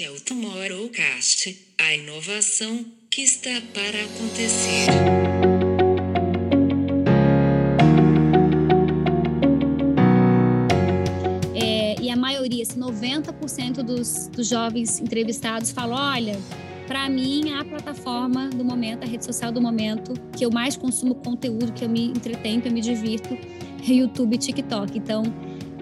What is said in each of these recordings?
É o Tomorrowcast, a inovação que está para acontecer. É, e a maioria, 90% dos, dos jovens entrevistados falam: olha, para mim, a plataforma do momento, a rede social do momento, que eu mais consumo conteúdo, que eu me entretenho, que eu me divirto, é YouTube e TikTok. Então,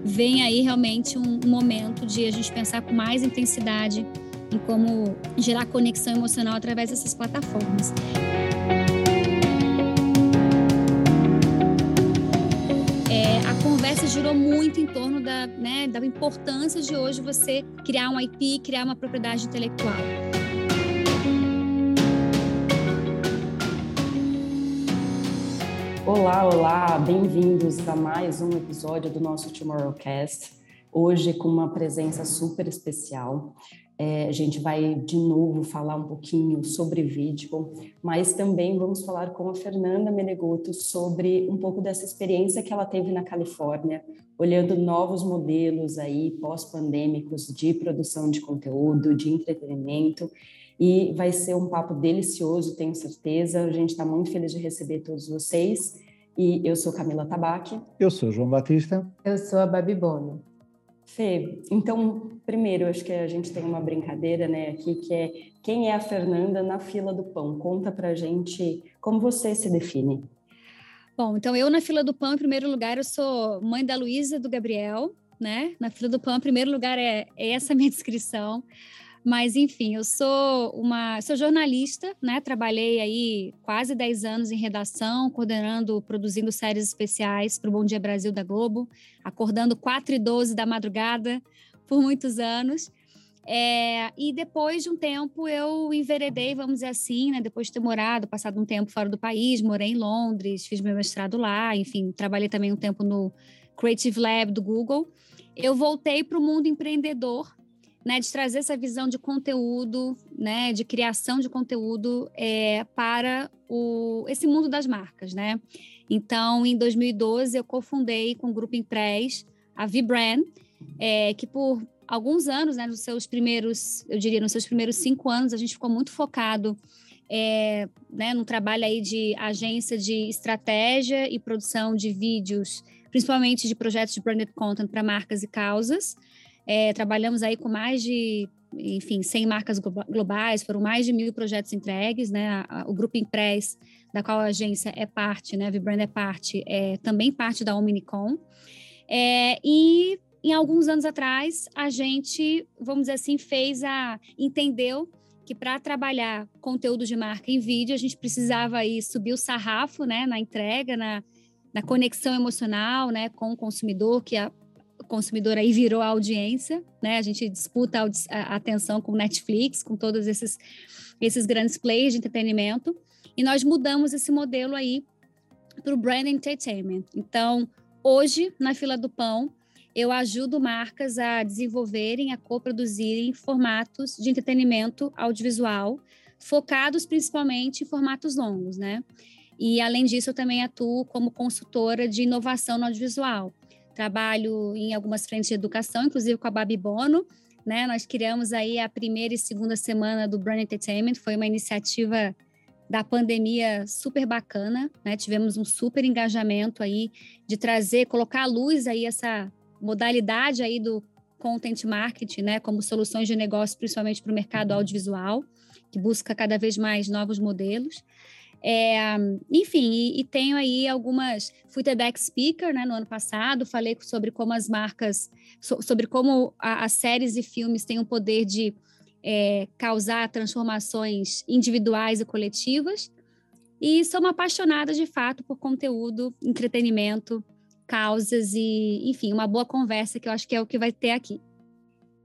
vem aí realmente um, momento de a gente pensar com mais intensidade em como gerar conexão emocional através dessas plataformas. É, a conversa girou muito em torno da, né, da importância de hoje você criar um IP, criar uma propriedade intelectual. Olá, olá, bem-vindos a mais um episódio do nosso Tomorrowcast. Hoje com uma presença super especial. É, a gente vai de novo falar um pouquinho sobre vídeo, mas também vamos falar com a Fernanda Menegoto sobre um pouco dessa experiência que ela teve na Califórnia, olhando novos modelos aí pós-pandêmicos de produção de conteúdo, de entretenimento e vai ser um papo delicioso, tenho certeza. A gente está muito feliz de receber todos vocês. E eu sou Camila Tabaque. Eu sou João Batista. Eu sou a Babi Bono. Fê, então, primeiro, acho que a gente tem uma brincadeira né, aqui, que é quem é a Fernanda na fila do pão? Conta pra gente como você se define. Bom, então eu na fila do pão, em primeiro lugar, eu sou mãe da Luísa do Gabriel, né? Na fila do pão, em primeiro lugar, é, é essa minha descrição. Mas, enfim, eu sou uma sou jornalista, né? Trabalhei aí quase 10 anos em redação, coordenando, produzindo séries especiais para o Bom Dia Brasil da Globo, acordando 4 e 12 da madrugada por muitos anos. É, e depois de um tempo eu enveredei, vamos dizer assim, né? Depois de ter morado, passado um tempo fora do país, morei em Londres, fiz meu mestrado lá, enfim, trabalhei também um tempo no Creative Lab do Google. Eu voltei para o mundo empreendedor né, de trazer essa visão de conteúdo, né, de criação de conteúdo é, para o, esse mundo das marcas, né? Então, em 2012, eu cofundei com o Grupo Impress a Vbrand, é, que por alguns anos, né, nos seus primeiros, eu diria, nos seus primeiros cinco anos, a gente ficou muito focado é, né, no trabalho aí de agência de estratégia e produção de vídeos, principalmente de projetos de branded content para marcas e causas. É, trabalhamos aí com mais de, enfim, 100 marcas globais, foram mais de mil projetos entregues, né? O Grupo Impress, da qual a agência é parte, né? A Vibrand é parte, é também parte da Omnicom. É, e em alguns anos atrás, a gente, vamos dizer assim, fez a. entendeu que para trabalhar conteúdo de marca em vídeo, a gente precisava aí subir o sarrafo né, na entrega, na, na conexão emocional né, com o consumidor, que a, consumidor aí virou audiência, né? A gente disputa a atenção com Netflix, com todos esses, esses grandes players de entretenimento, e nós mudamos esse modelo aí para o brand entertainment. Então, hoje, na fila do pão, eu ajudo marcas a desenvolverem, a coproduzirem formatos de entretenimento audiovisual, focados principalmente em formatos longos, né? E, além disso, eu também atuo como consultora de inovação no audiovisual. Trabalho em algumas frentes de educação, inclusive com a Babi Bono, né? Nós criamos aí a primeira e segunda semana do Brand Entertainment, foi uma iniciativa da pandemia super bacana, né? Tivemos um super engajamento aí de trazer, colocar à luz aí essa modalidade aí do content marketing, né, como soluções de negócio, principalmente para o mercado audiovisual, que busca cada vez mais novos modelos. É, enfim, e, e, tenho aí algumas. Fui TEDx Speaker né, no ano passado, falei sobre como as marcas, so, sobre como as séries e filmes têm o poder de é, causar transformações individuais e coletivas. E sou uma apaixonada de fato por conteúdo, entretenimento, causas e, enfim, uma boa conversa que eu acho que é o que vai ter aqui.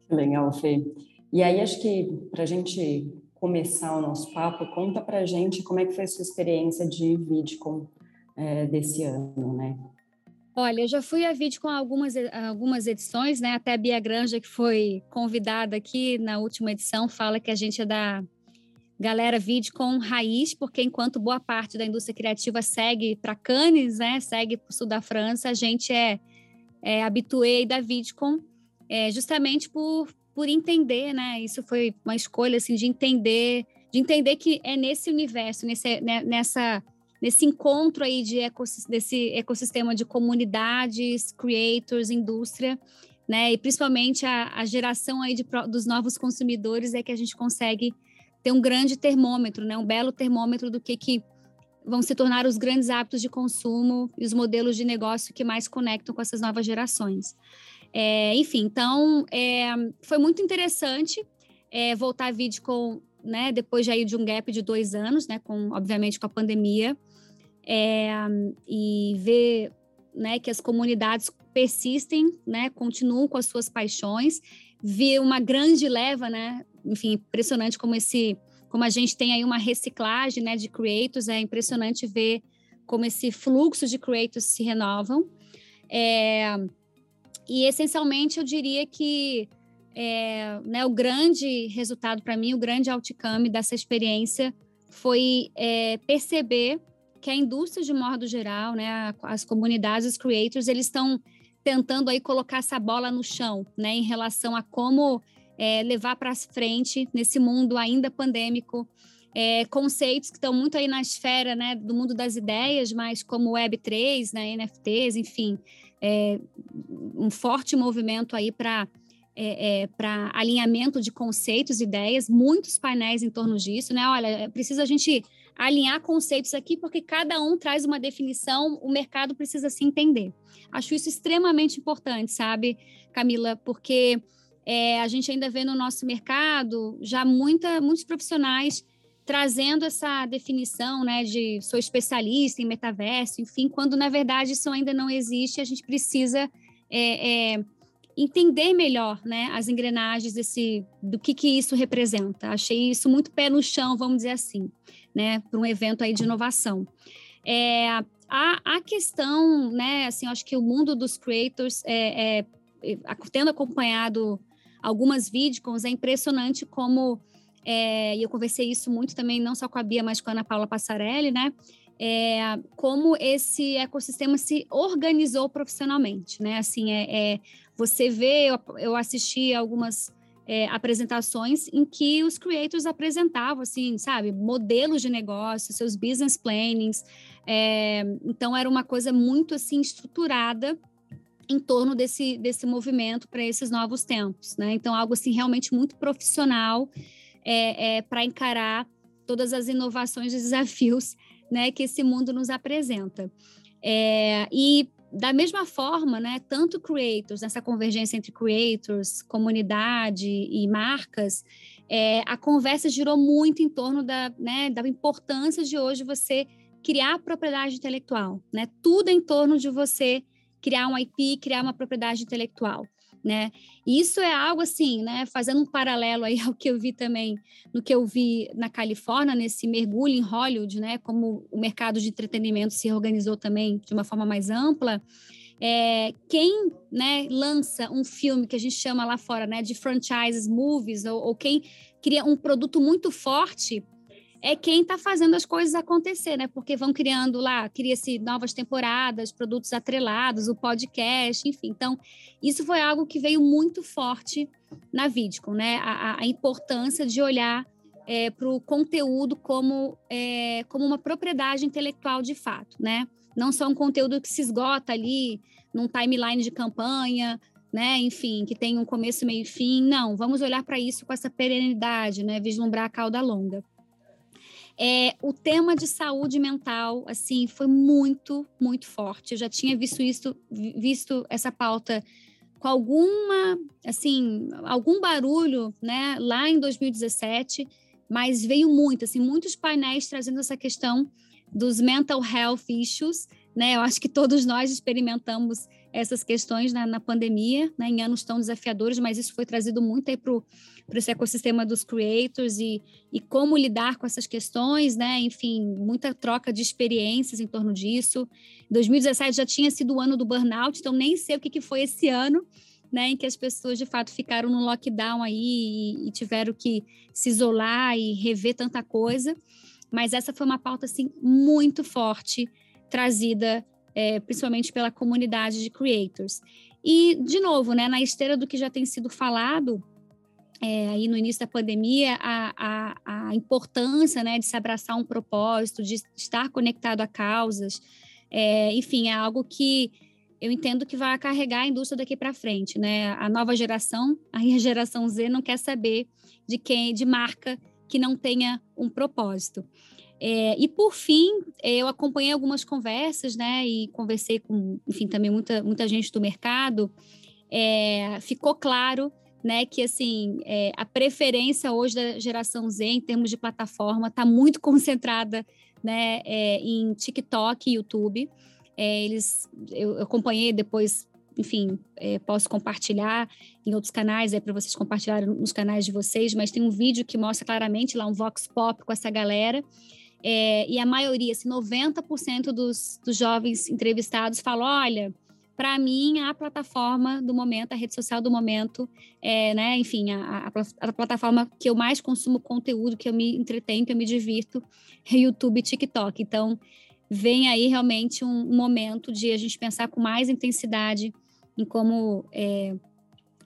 Legal, Fê. E aí, acho que para a gente começar o nosso papo, conta para gente como é que foi a sua experiência de VidCon é, desse ano, né? Olha, eu já fui a VidCon algumas, algumas edições, né? Até a Bia Granja, que foi convidada aqui na última edição, fala que a gente é da galera VidCon raiz, porque enquanto boa parte da indústria criativa segue para Cannes, né? Segue para o sul da França, a gente é, é habituê da VidCon, é, justamente por por entender, né? Isso foi uma escolha assim de entender, de entender que é nesse universo, nesse, né, nessa nesse encontro aí de desse ecossistema de comunidades, creators, indústria, né? E principalmente a, a geração aí de, dos novos consumidores é que a gente consegue ter um grande termômetro, né? Um belo termômetro do que que vão se tornar os grandes hábitos de consumo e os modelos de negócio que mais conectam com essas novas gerações. É, enfim, então é, foi muito interessante é, voltar a vídeo com, né, depois já de um gap de dois anos, né, com obviamente com a pandemia, é, e ver né, que as comunidades persistem, né, continuam com as suas paixões, ver uma grande leva, né, enfim, impressionante como esse, como a gente tem aí uma reciclagem, né, de creators, é impressionante ver como esse fluxo de creators se renovam. É, e essencialmente eu diria que é, né, o grande resultado para mim, o grande outcome dessa experiência foi é, perceber que a indústria de modo geral, né, as comunidades, os creators, eles estão tentando aí colocar essa bola no chão, né, em relação a como é, levar para frente nesse mundo ainda pandêmico é, conceitos que estão muito aí na esfera né, do mundo das ideias, mas como Web3, né, NFTs, enfim, é, um forte movimento aí para é, é para alinhamento de conceitos, ideias, muitos painéis em torno disso, né? Olha, é precisa a gente alinhar conceitos aqui, porque cada um traz uma definição, o mercado precisa se entender. Acho isso extremamente importante, sabe, Camila? Porque é, a gente ainda vê no nosso mercado já muita, muitos profissionais trazendo essa definição, né, de sou especialista em metaverso, enfim, quando na verdade isso ainda não existe, a gente precisa é, é, entender melhor, né, as engrenagens desse, do que que isso representa. Achei isso muito pé no chão, vamos dizer assim, né, para um evento aí de inovação. É, a, a questão, né, assim, acho que o mundo dos creators, é, é, tendo acompanhado algumas vídeos, é impressionante como é, e eu conversei isso muito também, não só com a Bia, mas com a Ana Paula Passarelli, né? É, como esse ecossistema se organizou profissionalmente, né? Assim, é, é você vê, eu, eu assisti algumas é, apresentações em que os creators apresentavam, assim, sabe, modelos de negócio, seus business plannings. É, então, era uma coisa muito, assim, estruturada em torno desse, desse movimento para esses novos tempos, né? Então, algo, assim, realmente muito profissional é, é, para encarar todas as inovações e desafios né, que esse mundo nos apresenta. É, e da mesma forma, né, tanto creators, nessa convergência entre creators, comunidade e marcas, é, a conversa girou muito em torno da, né, da importância de hoje você criar propriedade intelectual, né? Tudo em torno de você criar um IP, criar uma propriedade intelectual né? E isso é algo assim, né? Fazendo um paralelo aí ao que eu vi também, no que eu vi na Califórnia, nesse mergulho em Hollywood, né? Como o mercado de entretenimento se organizou também de uma forma mais ampla. É, quem né, lança um filme que a gente chama lá fora né, de franchises, movies, ou, ou quem cria um produto muito forte, é quem está fazendo as coisas acontecer, né? Porque vão criando lá, cria-se novas temporadas, produtos atrelados, o podcast, enfim. Então, isso foi algo que veio muito forte na Vidcom, né? A, a importância de olhar é, para o conteúdo como, é, como uma propriedade intelectual de fato, né? Não só um conteúdo que se esgota ali num timeline de campanha, né? Enfim, que tem um começo, meio e fim. Não, vamos olhar para isso com essa perenidade, né? Vislumbrar a cauda longa. É, o tema de saúde mental, assim, foi muito, muito forte. Eu já tinha visto isso, visto essa pauta com alguma, assim, algum barulho, né, lá em 2017, mas veio muito, assim, muitos painéis trazendo essa questão dos mental health issues, né? Eu acho que todos nós experimentamos essas questões na, na pandemia, né, em anos tão desafiadores, mas isso foi trazido muito aí para esse ecossistema dos creators e, e como lidar com essas questões, né? Enfim, muita troca de experiências em torno disso. 2017 já tinha sido o ano do burnout, então nem sei o que, que foi esse ano, né, em que as pessoas de fato ficaram no lockdown aí e, e, tiveram que se isolar e rever tanta coisa. Mas essa foi uma pauta assim muito forte trazida é, principalmente pela comunidade de creators. E, de novo, né, na esteira do que já tem sido falado, é, aí no início da pandemia a, a, a, importância né, de se abraçar um propósito, de estar conectado a causas. É, enfim, é algo que eu entendo que vai carregar a indústria daqui para frente. Né? A nova geração, aí a geração Z, não quer saber de quem, de marca que não tenha um propósito. É, e por fim, eu acompanhei algumas conversas, né, e conversei com, enfim, também muita, muita gente do mercado. É, ficou claro né, que assim é, a preferência hoje da geração Z em termos de plataforma está muito concentrada, né, é, em TikTok e YouTube. É, eles, eu, eu, acompanhei depois, enfim, é, posso compartilhar em outros canais, é para vocês compartilharem nos canais de vocês, mas tem um vídeo que mostra claramente lá um vox pop com essa galera. É, e a maioria, assim, 90% dos, dos jovens entrevistados falam: olha, para mim, a plataforma do momento, a rede social do momento, é, né, enfim, a, a, a, plataforma que eu mais consumo conteúdo, que eu me entretenho, que eu me divirto, é YouTube e TikTok. Então, vem aí realmente um, momento de a gente pensar com mais intensidade em como é,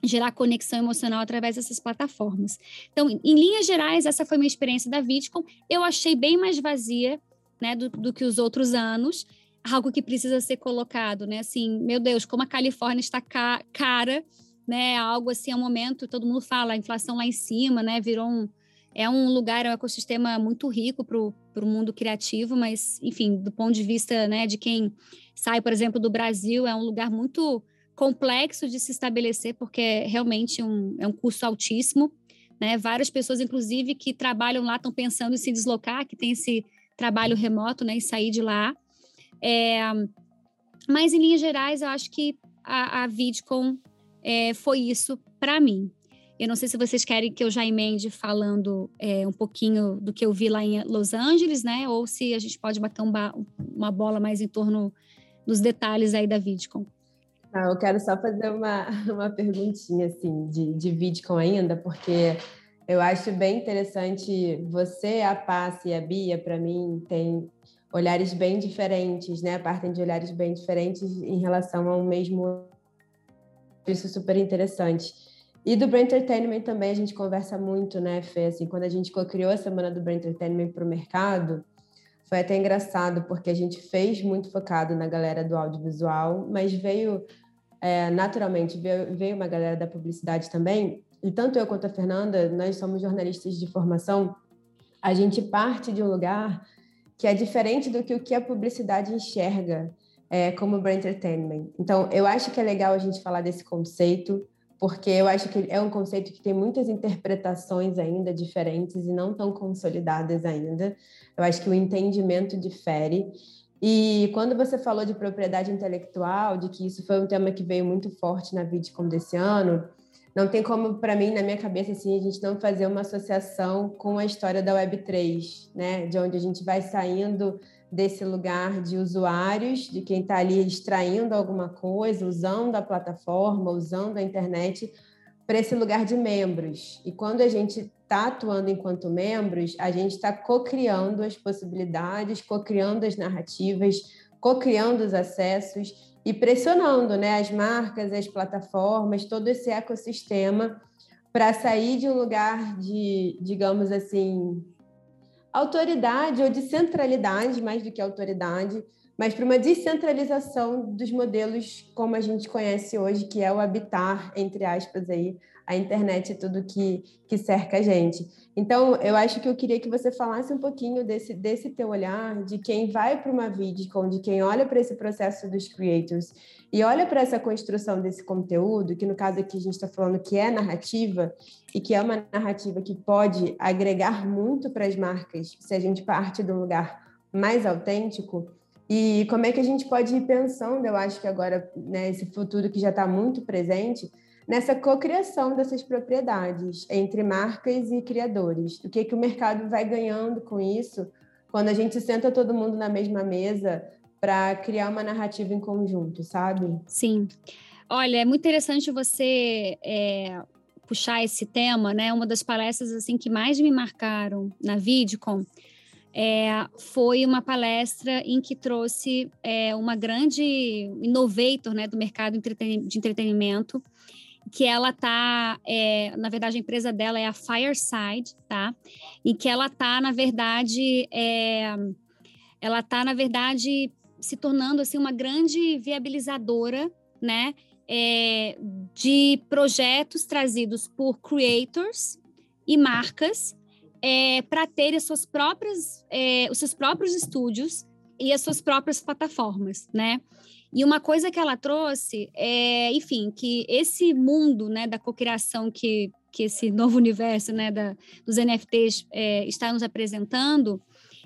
gerar conexão emocional através dessas plataformas. Então, em linhas gerais, essa foi minha experiência da Vidcom. Eu achei bem mais vazia, né, do, do que os outros anos, algo que precisa ser colocado, né? Assim, meu Deus, como a Califórnia está ca cara, né? Algo assim, é um momento, todo mundo fala, a inflação lá em cima, né? Virou um, é um lugar, é um ecossistema muito rico para o mundo criativo, mas, enfim, do ponto de vista, né, de quem sai, por exemplo, do Brasil, é um lugar muito complexo de se estabelecer, porque é realmente um, é um custo altíssimo, né? Várias pessoas, inclusive, que trabalham lá estão pensando em se deslocar, que tem esse trabalho remoto, né, e sair de lá. É, mas, em linhas gerais, eu acho que a, a VidCon é, foi isso para mim. Eu não sei se vocês querem que eu já emende falando é, um pouquinho do que eu vi lá em Los Angeles, né? Ou se a gente pode bater um uma bola mais em torno dos detalhes aí da VidCon. Eu quero só fazer uma, uma perguntinha assim de, de VidCon ainda, porque eu acho bem interessante você, a Paz e a Bia, para mim, tem olhares bem diferentes, né? Partem de olhares bem diferentes em relação ao mesmo. Isso é super interessante. E do Brain Entertainment também a gente conversa muito, né, Fê? Assim, quando a gente criou a semana do Brain Entertainment para o mercado, foi até engraçado, porque a gente fez muito focado na galera do audiovisual, mas veio, é, naturalmente, veio, uma galera da publicidade também. E tanto eu quanto a Fernanda, nós somos jornalistas de formação, a gente parte de um lugar que é diferente do que o que a publicidade enxerga é, como brand entertainment. Então, eu acho que é legal a gente falar desse conceito, porque eu acho que é um conceito que tem muitas interpretações ainda diferentes e não tão consolidadas ainda. Eu acho que o entendimento difere. E quando você falou de propriedade intelectual, de que isso foi um tema que veio muito forte na VidCon desse ano, não tem como, para mim, na minha cabeça, assim, a gente não fazer uma associação com a história da Web3, né? De onde a gente vai saindo desse lugar de usuários, de quem está ali extraindo alguma coisa, usando a plataforma, usando a internet, para esse lugar de membros. E quando a gente está atuando enquanto membros, a gente está co-criando as possibilidades, co-criando as narrativas, co-criando os acessos e pressionando né, as marcas, as plataformas, todo esse ecossistema para sair de um lugar de, digamos assim, autoridade ou de centralidade, mais do que autoridade, mas para uma descentralização dos modelos como a gente conhece hoje, que é o habitar, entre aspas, aí, a internet e tudo que, que cerca a gente. Então, eu acho que eu queria que você falasse um pouquinho desse, desse teu olhar, de quem vai para uma VidCon, de quem olha para esse processo dos creators e olha para essa construção desse conteúdo, que no caso aqui a gente está falando que é narrativa, e que é uma narrativa que pode agregar muito para as marcas, se a gente parte de um lugar mais autêntico, e como é que a gente pode ir pensando, eu acho que agora, né, futuro que já está muito presente, nessa cocriação dessas propriedades entre marcas e criadores. O que, que o mercado vai ganhando com isso quando a gente senta todo mundo na mesma mesa para criar uma narrativa em conjunto, sabe? Sim. Olha, é muito interessante você é, puxar esse tema, né? Uma das palestras assim que mais me marcaram na VidCon é, foi uma palestra em que trouxe é, uma grande innovator né, do mercado de entretenimento que ela tá, é, na verdade, a empresa dela é a Fireside, tá? E que ela tá, na verdade, é, ela tá, na verdade, se tornando assim uma grande viabilizadora, né? É, de projetos trazidos por creators e marcas é, para ter as suas próprias, é, os seus próprios estúdios e as suas próprias plataformas, né? E uma coisa que ela trouxe é, enfim, que esse mundo, né, da cocriação que que esse novo universo, né, da, dos NFTs é, está nos apresentando,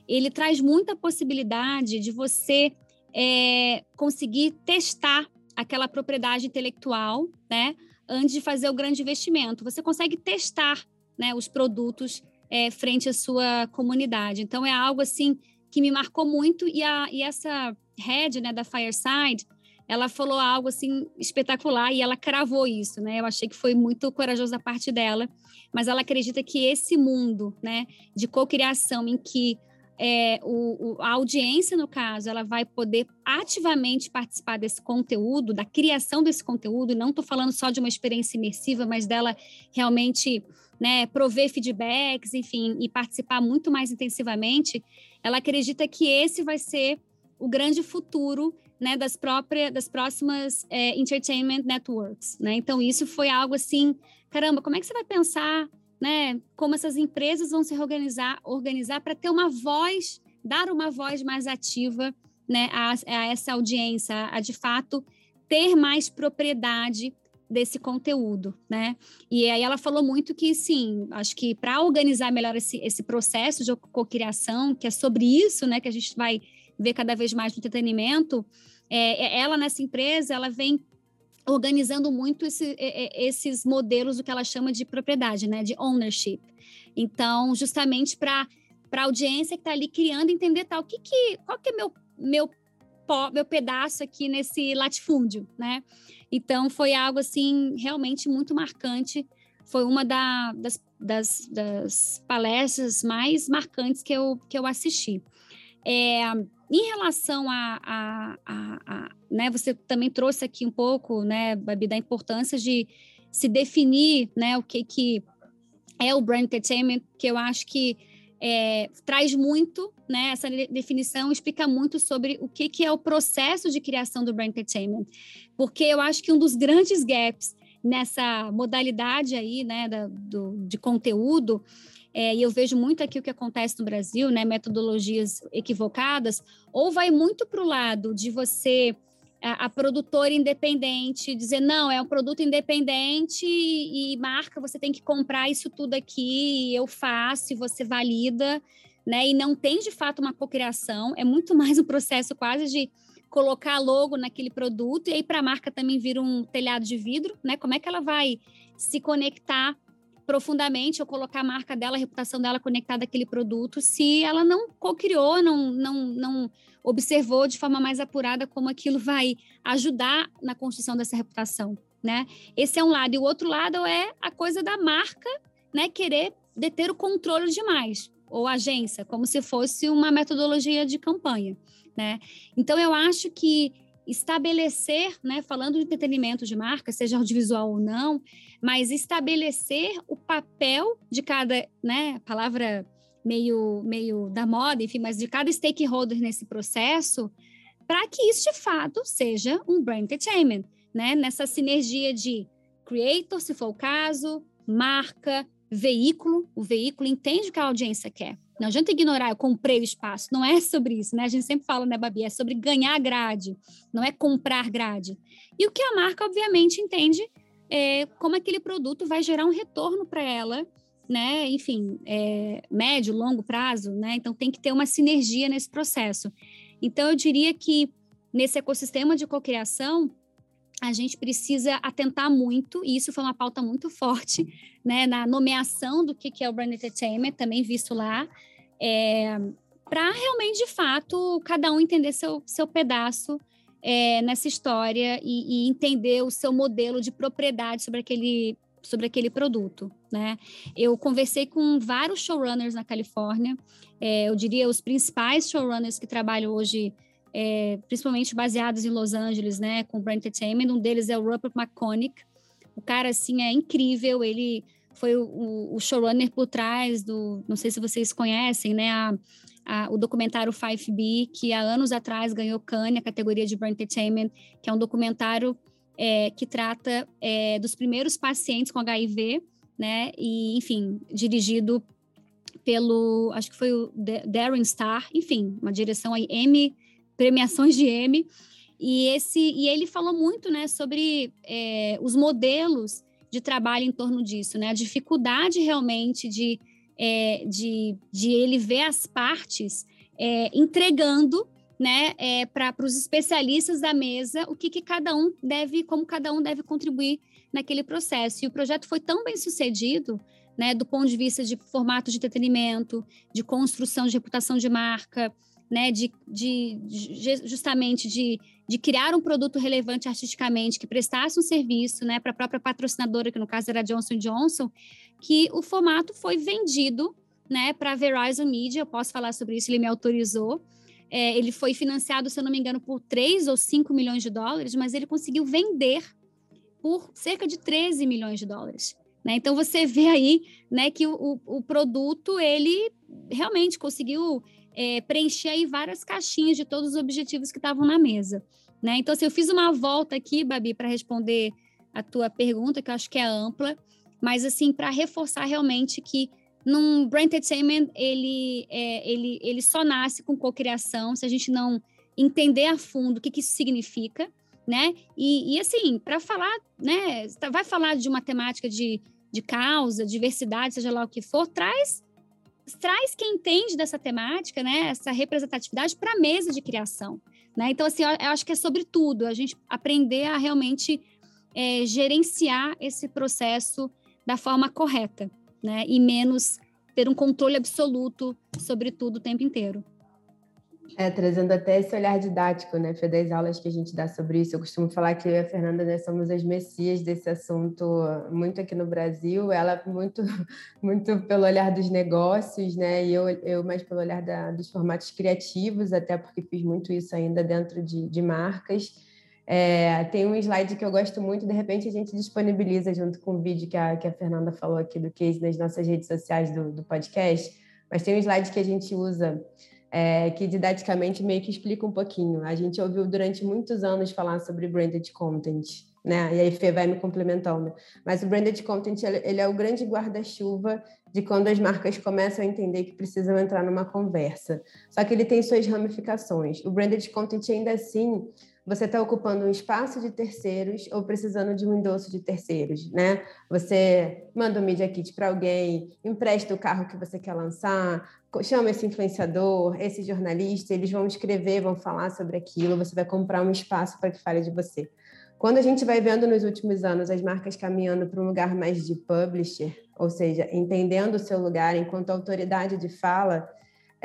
ele traz muita possibilidade de você é, conseguir testar aquela propriedade intelectual, né, antes de fazer o grande investimento. Você consegue testar, né, os produtos é, frente à sua comunidade. Então é algo assim que me marcou muito e, a, e essa head né, da Fireside, ela falou algo assim espetacular e ela cravou isso, né? Eu achei que foi muito corajoso da parte dela, mas ela acredita que esse mundo, né, de cocriação em que é, o, o, a audiência, no caso, ela vai poder ativamente participar desse conteúdo, da criação desse conteúdo, não estou falando só de uma experiência imersiva, mas dela realmente né, prover feedbacks, enfim, e participar muito mais intensivamente, ela acredita que esse vai ser o grande futuro né, das próprias, das próximas é, entertainment networks, né? Então isso foi algo assim, caramba, como é que você vai pensar, né, como essas empresas vão se organizar, organizar para ter uma voz, dar uma voz mais ativa, né, a, a essa audiência, a, de fato ter mais propriedade desse conteúdo, né? E aí ela falou muito que, sim, acho que para organizar melhor esse, esse processo de cocriação, que é sobre isso, né, que a gente vai ver cada vez mais no entretenimento, é, é ela nessa empresa, ela vem organizando muito esse, esses modelos do que ela chama de propriedade, né, de ownership. Então, justamente para para a audiência que está ali criando entender tal, que que, qual que é meu meu meu pedaço aqui nesse latifúndio, né? Então, foi algo, assim, realmente muito marcante. Foi uma da, das, das, das, palestras mais marcantes que eu, que eu assisti. É, em relação a, a, a, a, né, você também trouxe aqui um pouco, né, Babi, da importância de se definir, né, o que que é o brand entertainment, que eu acho que é, traz muito, né, essa definição explica muito sobre o que, que é o processo de criação do brand entertainment, porque eu acho que um dos grandes gaps nessa modalidade aí, né, da, do, de conteúdo, é, e eu vejo muito aqui o que acontece no Brasil, né, metodologias equivocadas, ou vai muito para o lado de você a, produtora independente, dizer, não, é um produto independente e, e, marca, você tem que comprar isso tudo aqui, eu faço, e você valida, né? E não tem de fato uma cocriação, é muito mais um processo quase de colocar logo naquele produto, e aí para a marca também vira um telhado de vidro, né? Como é que ela vai se conectar profundamente ou colocar a marca dela, a reputação dela conectada àquele produto, se ela não co-criou, não, não, não observou de forma mais apurada como aquilo vai ajudar na construção dessa reputação, né? Esse é um lado. E o outro lado é a coisa da marca, né, querer deter o controle demais, ou agência, como se fosse uma metodologia de campanha, né? Então eu acho que estabelecer, né, falando de entretenimento de marca, seja audiovisual ou não, mas estabelecer o papel de cada, né, palavra meio meio da moda, enfim, mas de cada stakeholder nesse processo, para que isso de fato seja um brand entertainment, né, nessa sinergia de creator, se for o caso, marca, veículo, o veículo entende o que a audiência quer. Não adianta ignorar, eu comprei o espaço. Não é sobre isso, né? A gente sempre fala, né, Babi? É sobre ganhar grade, não é comprar grade. E o que a marca, obviamente, entende é como aquele produto vai gerar um retorno para ela, né? Enfim, é, médio, longo prazo, né? Então tem que ter uma sinergia nesse processo. Então eu diria que nesse ecossistema de cocriação, a gente precisa atentar muito, e isso foi uma pauta muito forte, né, na nomeação do que, é o Brand Entertainment, também visto lá, é, para realmente, de fato, cada um entender seu, seu pedaço é, nessa história e, e, entender o seu modelo de propriedade sobre aquele, sobre aquele produto, né? Eu conversei com vários showrunners na Califórnia, é, eu diria os principais showrunners que trabalham hoje é, principalmente baseados em Los Angeles, né, com Brand Entertainment. Um deles é o Rupert McConaughey. O cara, assim, é incrível. Ele foi o, o showrunner por trás do. Não sei se vocês conhecem, né? A, a, o documentário 5B, que há anos atrás ganhou Cannes, a categoria de Brain Entertainment, que é um documentário é, que trata é, dos primeiros pacientes com HIV, né? E, enfim, dirigido pelo, acho que foi o Darren Star, enfim, uma direção aí, M, premiações de M. E, esse, e ele falou muito né, sobre é, os modelos de trabalho em torno disso, né? A dificuldade realmente de, é, de, de ele ver as partes é, entregando né, é, para os especialistas da mesa o que, que cada um deve, como cada um deve contribuir naquele processo. E o projeto foi tão bem sucedido, né, do ponto de vista de formato de entretenimento, de construção de reputação de marca, né, de, de, de justamente de, de criar um produto relevante artisticamente, que prestasse um serviço né, para a própria patrocinadora, que no caso era Johnson Johnson, que o formato foi vendido né, para a Verizon Media, eu posso falar sobre isso, ele me autorizou. É, ele foi financiado, se eu não me engano, por 3 ou 5 milhões de dólares, mas ele conseguiu vender por cerca de 13 milhões de dólares. Né? Então você vê aí né, que o, o produto ele realmente conseguiu é, preencher aí várias caixinhas de todos os objetivos que estavam na mesa. Né? Então, assim, eu fiz uma volta aqui, Babi, para responder a tua pergunta, que eu acho que é ampla, mas assim, para reforçar realmente que num Brain Entertainment, ele, é, ele, ele só nasce com cocriação, se a gente não entender a fundo o que, que isso significa, né? E, e assim, para falar, né? Vai falar de uma temática de, de causa, diversidade, seja lá o que for, traz traz quem entende dessa temática, né, essa representatividade para a mesa de criação. Né? Então, assim, eu, acho que é sobre tudo, a gente aprender a realmente é, gerenciar esse processo da forma correta, né? E menos ter um controle absoluto sobre tudo o tempo inteiro. É, trazendo até esse olhar didático, né, Fê, das aulas que a gente dá sobre isso. Eu costumo falar que eu e a Fernanda né, somos as messias desse assunto muito aqui no Brasil. Ela muito, muito pelo olhar dos negócios, né, e eu, eu mais pelo olhar da, dos formatos criativos, até porque fiz muito isso ainda dentro de, de marcas. É, tem um slide que eu gosto muito, de repente a gente disponibiliza junto com o vídeo que a, que a Fernanda falou aqui do case nas nossas redes sociais do, do podcast, mas tem um slide que a gente usa é, que didaticamente meio que explica um pouquinho. A gente ouviu durante muitos anos falar sobre branded content, né? E aí Fê vai me complementando. Mas o branded content ele é o grande guarda-chuva de quando as marcas começam a entender que precisam entrar numa conversa. Só que ele tem suas ramificações. O branded content ainda assim você está ocupando um espaço de terceiros ou precisando de um endosso de terceiros, né? Você manda um media kit para alguém, empresta o carro que você quer lançar, chama esse influenciador, esse jornalista, eles vão escrever, vão falar sobre aquilo, você vai comprar um espaço para que fale de você. Quando a gente vai vendo nos últimos anos as marcas caminhando para um lugar mais de publisher, ou seja, entendendo o seu lugar enquanto autoridade de fala,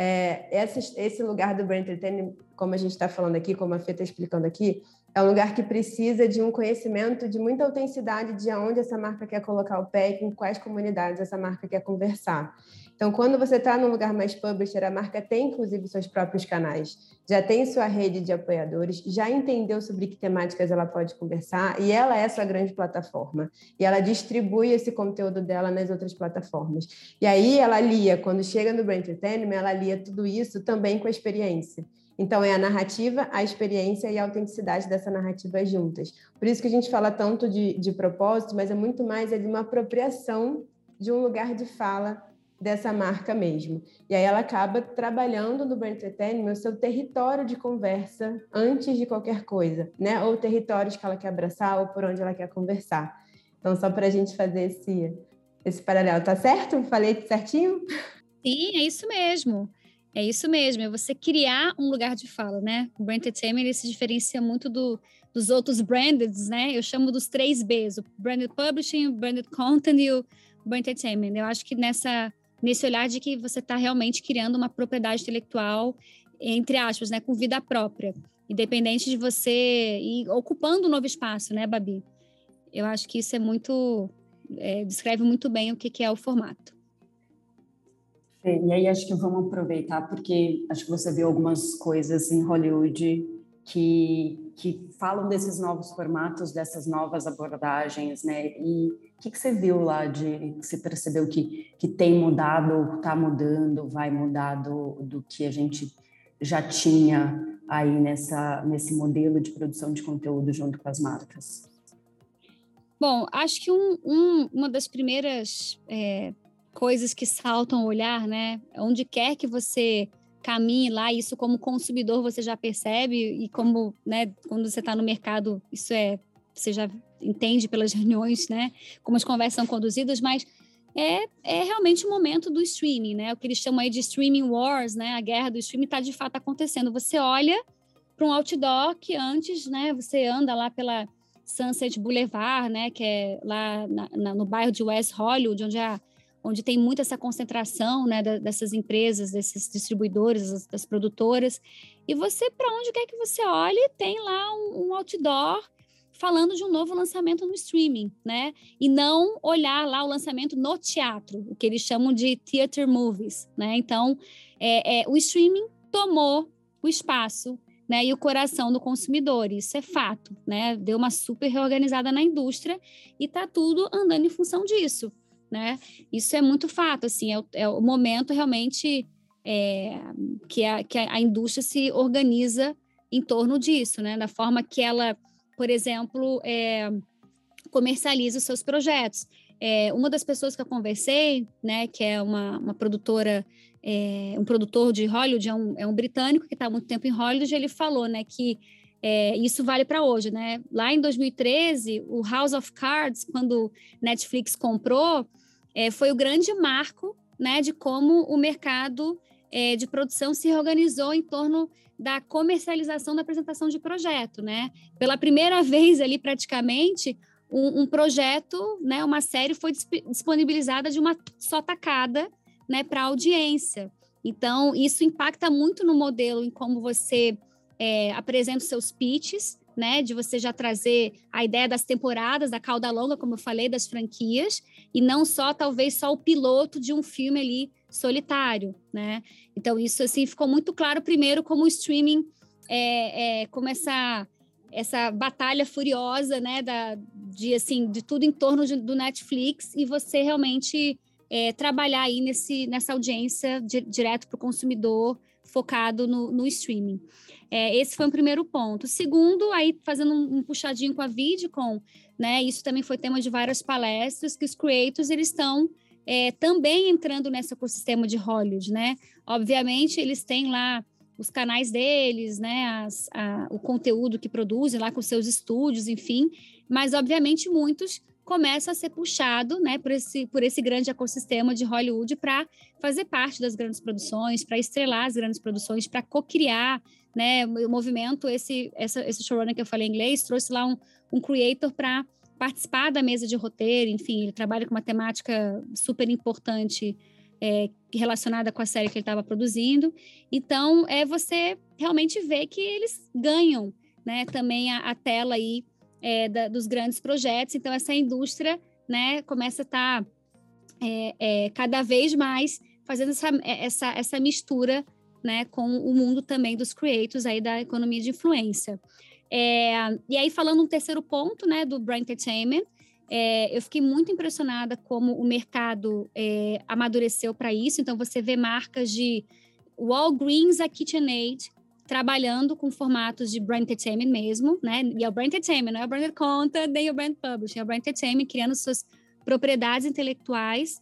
é, esse, lugar do brand entertainment, como a gente está falando aqui, como a Fê está explicando aqui, é um lugar que precisa de um conhecimento de muita autenticidade de onde essa marca quer colocar o pé e com quais comunidades essa marca quer conversar. Então, quando você está num lugar mais publisher, a marca tem inclusive seus próprios canais, já tem sua rede de apoiadores, já entendeu sobre que temáticas ela pode conversar e ela é sua grande plataforma. E ela distribui esse conteúdo dela nas outras plataformas. E aí ela lia, quando chega no Brain Entertainment, ela lia tudo isso também com a experiência. Então, é a narrativa, a experiência e a autenticidade dessa narrativa juntas. Por isso que a gente fala tanto de, de propósito, mas é muito mais é de uma apropriação de um lugar de fala dessa marca mesmo. E aí ela acaba trabalhando no brand entertainment o seu território de conversa antes de qualquer coisa, né? Ou territórios que ela quer abraçar ou por onde ela quer conversar. Então, só para a gente fazer esse, esse paralelo, tá certo? Falei certinho? Sim, é isso mesmo. É isso mesmo, é você criar um lugar de fala, né? O brand entertainment ele se diferencia muito do, dos outros branded, né? Eu chamo dos três Bs, o branded publishing, o branded content e o brand entertainment. Eu acho que nessa nesse olhar de que você está realmente criando uma propriedade intelectual, entre aspas, né, com vida própria, independente de você ir ocupando um novo espaço, né, Babi? Eu acho que isso é muito, é, descreve muito bem o que, que é o formato. E aí acho que vamos aproveitar, porque acho que você viu algumas coisas em Hollywood que, que falam desses novos formatos, dessas novas abordagens, né? E o que, que você viu lá de que você percebeu que, que tem mudado, está mudando, vai mudar do, do que a gente já tinha aí nessa, nesse modelo de produção de conteúdo junto com as marcas? Bom, acho que um, um, uma das primeiras é, coisas que saltam o olhar, né? Onde quer que você caminhe lá, isso como consumidor você já percebe e como, né, quando você está no mercado, isso é, você já entende pelas reuniões, né, como as conversas são conduzidas, mas é, é realmente o momento do streaming, né, o que eles chamam aí de streaming wars, né, a guerra do streaming está de fato acontecendo. Você olha para um outdoor que antes, né, você anda lá pela Sunset Boulevard, né, que é lá na, na, no bairro de West Hollywood, onde a onde tem muito essa concentração né, dessas empresas, desses distribuidores, das, das produtoras. E você, para onde quer que você olhe, tem lá um, um, outdoor falando de um novo lançamento no streaming, né? E não olhar lá o lançamento no teatro, o que eles chamam de theater movies, né? Então, é, é, o streaming tomou o espaço né, e o coração do consumidor, isso é fato, né? Deu uma super reorganizada na indústria e tá tudo andando em função disso né? Isso é muito fato, assim, é o, é o momento realmente é, que, a, que a indústria se organiza em torno disso, né? Da forma que ela, por exemplo, é, comercializa os seus projetos. É, uma das pessoas que eu conversei, né, que é uma, uma produtora, é, um produtor de Hollywood, é um, é um britânico que está há muito tempo em Hollywood, ele falou, né, que é, isso vale para hoje, né? Lá em 2013, o House of Cards, quando Netflix comprou, foi o grande marco né, de como o mercado é, de produção se reorganizou em torno da comercialização da apresentação de projeto, né? Pela primeira vez ali, praticamente, um, um projeto, né, uma série foi disponibilizada de uma só tacada, né, para audiência. Então, isso impacta muito no modelo em como você é, apresenta os seus pitches, né? De você já trazer a ideia das temporadas, da cauda longa, como eu falei, das franquias, e não só, talvez, só o piloto de um filme ali solitário, né? Então, isso, assim, ficou muito claro, primeiro, como o streaming, é, é, como essa, essa batalha furiosa, né? Da, de, assim, de tudo em torno de, do Netflix, e você realmente é, trabalhar aí nesse, nessa audiência direto para o consumidor, focado no, no streaming. É, esse foi o primeiro ponto. Segundo, aí fazendo um, um, puxadinho com a Vidcom, né? Isso também foi tema de várias palestras que os creators eles estão é, também entrando nesse ecossistema de Hollywood, né? Obviamente eles têm lá os canais deles, né? As, a, o conteúdo que produzem lá com seus estúdios, enfim. Mas obviamente muitos começam a ser puxado, né? Por esse por esse grande ecossistema de Hollywood para fazer parte das grandes produções, para estrelar as grandes produções, para co-criar né? O movimento, esse, essa, esse showrunner que eu falei em inglês, trouxe lá um, um creator para participar da mesa de roteiro, enfim, ele trabalha com uma temática super importante é, relacionada com a série que ele estava produzindo. Então, é você realmente ver que eles ganham, né? Também a, a tela aí é, da, dos grandes projetos. Então, essa indústria, né? Começa a estar tá, é, é, cada vez mais fazendo essa, essa, essa mistura né, com o mundo também dos creators aí da economia de influência. É, e aí, falando um terceiro ponto, né, do Brand Entertainment, é, eu fiquei muito impressionada como o mercado é, amadureceu para isso. Então, você vê marcas de Walgreens a KitchenAid trabalhando com formatos de brand entertainment mesmo, né? E é o brand entertainment, não é o brand conta, nem o brand publishing, é o brand entertainment criando suas propriedades intelectuais.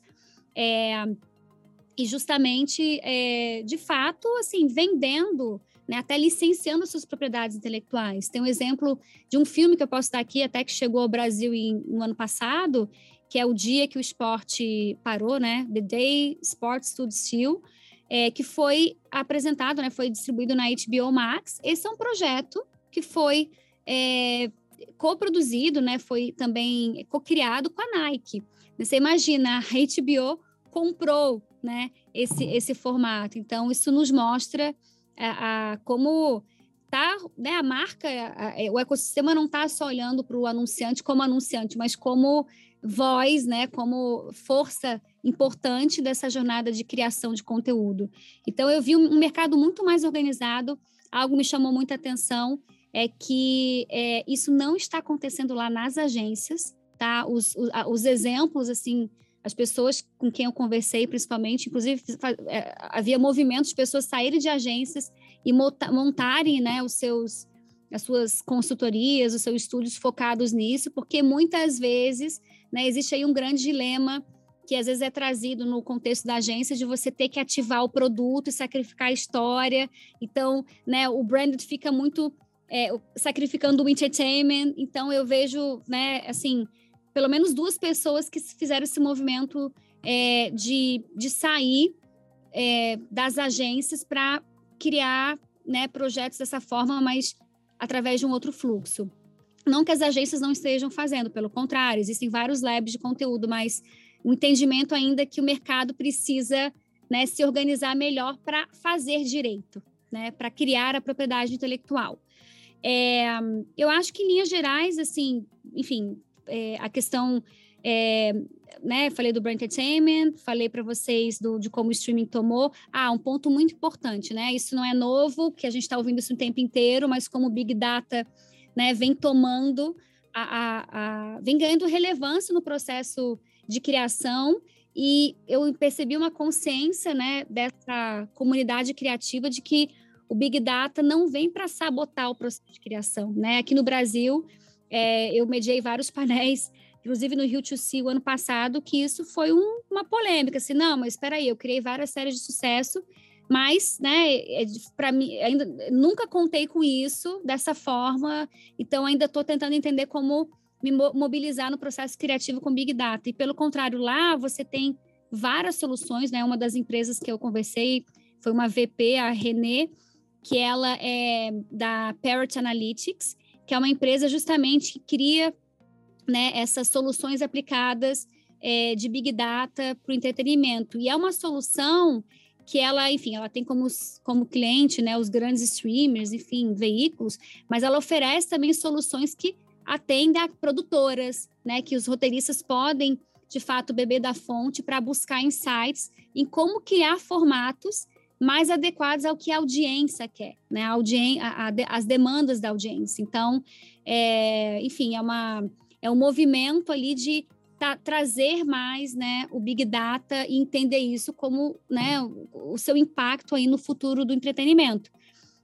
É, e justamente, é, de fato, assim, vendendo, né, até licenciando suas propriedades intelectuais. Tem um exemplo de um filme que eu posso dar aqui, até que chegou ao Brasil em, no ano passado, que é o dia que o esporte parou, né? The Day Sports Stood Still, é, que foi apresentado, né? Foi distribuído na HBO Max. Esse é um projeto que foi é, co-produzido, né? Foi também co-criado com a Nike. Você imagina, a HBO comprou né, esse, esse formato. Então, isso nos mostra a, é, a como tá, né, a marca, a, a, o ecossistema não está só olhando para o anunciante como anunciante, mas como voz, né, como força importante dessa jornada de criação de conteúdo. Então, eu vi um, um mercado muito mais organizado, algo me chamou muita atenção, é que é, isso não está acontecendo lá nas agências, tá? Os, os, os, exemplos, assim, as pessoas com quem eu conversei, principalmente, inclusive é, havia movimentos de pessoas saírem de agências e montarem, né, os seus as suas consultorias, os seus estudos focados nisso, porque muitas vezes né, existe aí um grande dilema que às vezes é trazido no contexto da agência de você ter que ativar o produto e sacrificar a história. Então, né, o branded fica muito é, sacrificando o entertainment. Então, eu vejo, né, assim, pelo menos duas pessoas que fizeram esse movimento é, de, de sair é, das agências para criar né, projetos dessa forma, mas através de um outro fluxo. Não que as agências não estejam fazendo, pelo contrário, existem vários labs de conteúdo, mas o entendimento ainda que o mercado precisa né, se organizar melhor para fazer direito, né, para criar a propriedade intelectual. É, eu acho que em linhas gerais, assim, enfim, é, a questão, é, né, falei do brand entertainment, falei para vocês do, de como o streaming tomou. Ah, um ponto muito importante, né? Isso não é novo, que a gente está ouvindo isso o tempo inteiro, mas como o big data, né, vem tomando a, a, a vem ganhando relevância no processo de criação e eu percebi uma consciência, né, dessa comunidade criativa de que o Big Data não vem para sabotar o processo de criação, né? Aqui no Brasil, é, eu mediei vários painéis, inclusive no Rio to See o ano passado, que isso foi um, uma polêmica, assim, não, mas espera aí, eu criei várias séries de sucesso, mas, né, é, para mim, ainda nunca contei com isso dessa forma, então ainda estou tentando entender como me mobilizar no processo criativo com Big Data. E pelo contrário, lá você tem várias soluções, né? Uma das empresas que eu conversei foi uma VP, a Renê, que ela é da Parrot Analytics, que é uma empresa justamente que cria né, essas soluções aplicadas é, de Big Data para o entretenimento. E é uma solução que ela, enfim, ela tem como, como cliente né, os grandes streamers, enfim, veículos, mas ela oferece também soluções que atendem a produtoras, né, que os roteiristas podem, de fato, beber da fonte para buscar insights em como criar formatos mais adequados ao que a audiência quer, né? A audien a, a, as demandas da audiência. Então, é, enfim, é, uma, é um movimento ali de trazer mais né, o Big Data e entender isso como né, o, o seu impacto aí no futuro do entretenimento.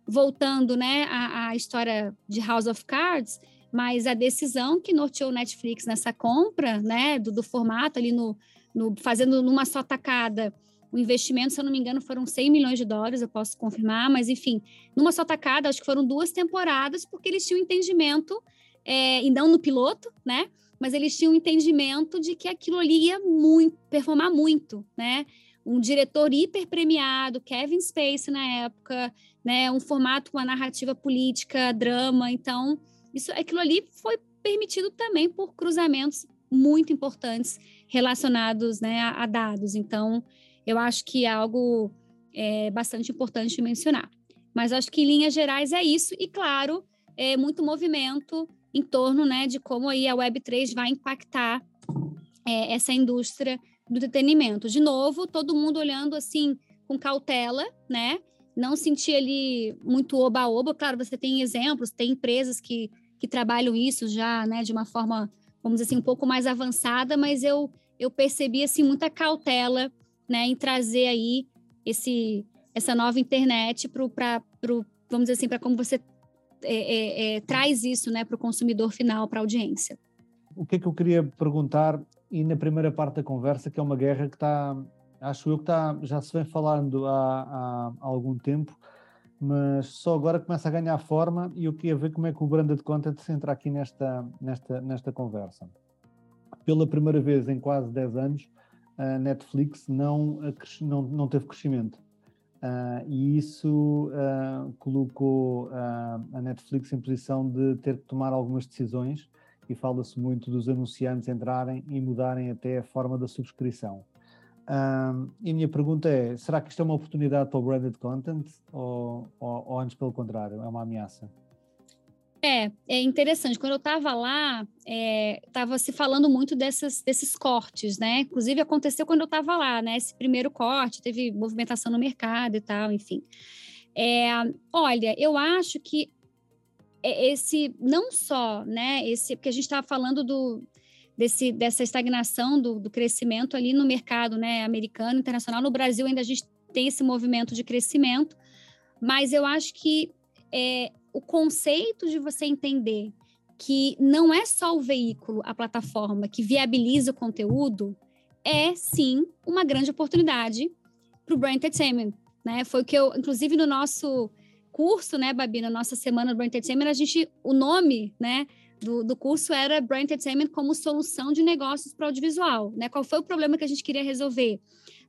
Voltando né, à, à história de House of Cards, mas a decisão que norteou o Netflix nessa compra, né, do, do formato ali no, no, fazendo numa só tacada o investimento, se eu não me engano, foram 100 milhões de dólares, eu posso confirmar, mas enfim, numa só tacada, acho que foram duas temporadas, porque eles tinham entendimento, é, e não no piloto, né? Mas eles tinham entendimento de que aquilo ali ia muito, performar muito, né? Um diretor hiper premiado, Kevin Spacey na época, né? Um formato com uma narrativa política, drama, então isso, aquilo ali foi permitido também por cruzamentos muito importantes relacionados né, a, a dados. Então, eu acho que é algo é, bastante importante mencionar. Mas acho que em linhas gerais é isso, e claro, é muito movimento em torno né, de como aí a Web3 vai impactar é, essa indústria do entretenimento. De novo, todo mundo olhando assim com cautela, né? Não sentir ali muito oba-oba. Claro, você tem exemplos, tem empresas que, que trabalham isso já, né, de uma forma, vamos dizer assim, um pouco mais avançada, mas eu, eu percebi assim muita cautela né, em trazer aí esse, essa nova internet para, vamos dizer assim, para como você é, é, é, traz isso né, para o consumidor final, para a audiência. O que é que eu queria perguntar, e na primeira parte da conversa, que é uma guerra que está, acho eu que está, já se vem falando há, há, algum tempo, mas só agora começa a ganhar forma e eu queria ver como é que o branded content se entra aqui nesta, nesta, nesta conversa. Pela primeira vez em quase 10 anos, a Netflix não, não, não teve crescimento. Uh, e isso uh, colocou uh, a Netflix em posição de ter que tomar algumas decisões e fala-se muito dos anunciantes entrarem e mudarem até a forma da subscrição. e a minha pergunta é, será que isto é uma oportunidade para o branded content ou, ou, ou antes pelo contrário, é uma ameaça? É, é interessante. Quando eu estava lá, estava é, se falando muito dessas, desses cortes, né? Inclusive aconteceu quando eu estava lá, né? Esse primeiro corte, teve movimentação no mercado e tal, enfim. É, olha, eu acho que é esse não só, né, esse porque a gente estava falando do desse dessa estagnação do, do crescimento ali no mercado, né, americano, internacional. No Brasil ainda a gente tem esse movimento de crescimento, mas eu acho que é, o conceito de você entender que não é só o veículo, a plataforma que viabiliza o conteúdo, é sim uma grande oportunidade para o Brand Entertainment. Né? Foi o que eu, inclusive no nosso curso, né, Babi, na nossa semana do Brand Entertainment, a gente, o nome, né, do, do curso era Brand Entertainment como solução de negócios para o audiovisual, né? Qual foi o problema que a gente queria resolver?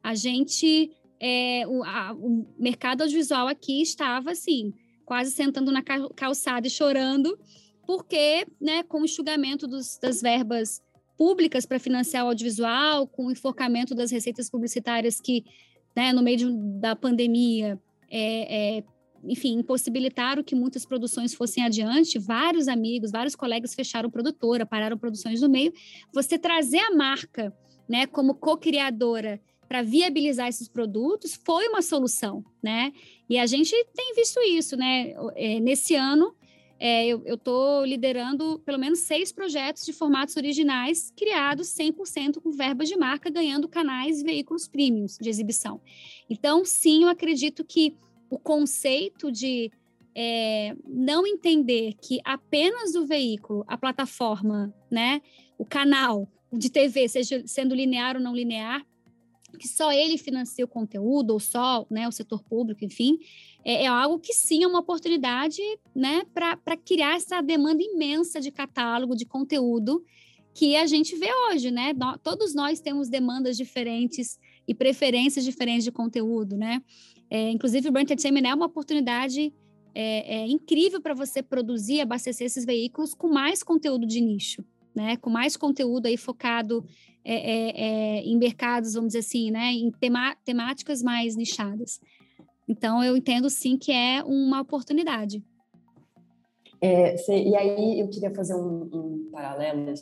A gente, é, o, a, o mercado audiovisual aqui estava assim, quase sentando na calçada e chorando, porque, né, com o enxugamento dos, das verbas públicas para financiar o audiovisual, com o enforcamento das receitas publicitárias que, né, no meio de, da pandemia, é, é, enfim, impossibilitaram que muitas produções fossem adiante. Vários amigos, vários colegas fecharam produtora, pararam produções no meio. Você trazer a marca, né, como co-criadora para viabilizar esses produtos foi uma solução, né? E a gente tem visto isso, né? É, nesse ano, é, eu estou liderando pelo menos seis projetos de formatos originais criados 100% com verbas de marca, ganhando canais e veículos premiums de exibição. Então, sim, eu acredito que o conceito de é, não entender que apenas o veículo, a plataforma, né, o canal de TV, seja sendo linear ou não linear, que só ele financia o conteúdo, ou só né, o setor público, enfim, é, é algo que sim é uma oportunidade né, para criar essa demanda imensa de catálogo, de conteúdo que a gente vê hoje, né? todos nós temos demandas diferentes e preferências diferentes de conteúdo, né? É, inclusive, o Brand Entertainment é uma oportunidade é, é incrível para você produzir, abastecer esses veículos com mais conteúdo de nicho, né? Com mais conteúdo aí focado é, é, em mercados, vamos dizer assim, né, em tema, temáticas mais nichadas. Então, eu entendo sim que é uma oportunidade. É, e aí, eu queria fazer um, um paralelo.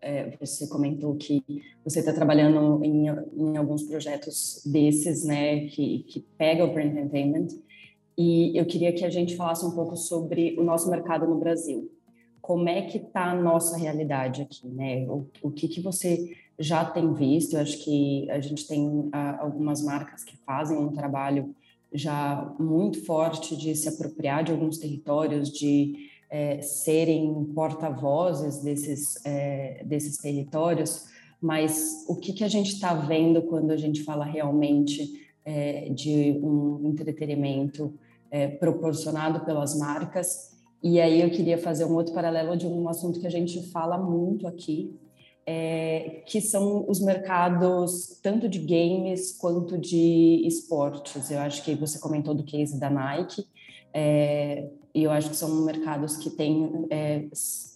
É, você comentou que você está trabalhando em, em, alguns projetos desses, né, que, que pega o Brand Entertainment. E eu queria que a gente falasse um pouco sobre o nosso mercado no Brasil. Como é que está a nossa realidade aqui, né? O, o que, que você já tem visto. Eu acho que a gente tem ah, algumas marcas que fazem um trabalho já muito forte de se apropriar de alguns territórios, de é, serem porta-vozes desses, é, desses territórios, mas o que, que a gente está vendo quando a gente fala realmente é, de um entretenimento proporcionado pelas marcas? E aí eu queria fazer um outro paralelo de um assunto que a gente fala muito aqui, é, que são os mercados tanto de games quanto de esportes. Eu acho que você comentou do case da Nike, é, e eu acho que são mercados que têm é,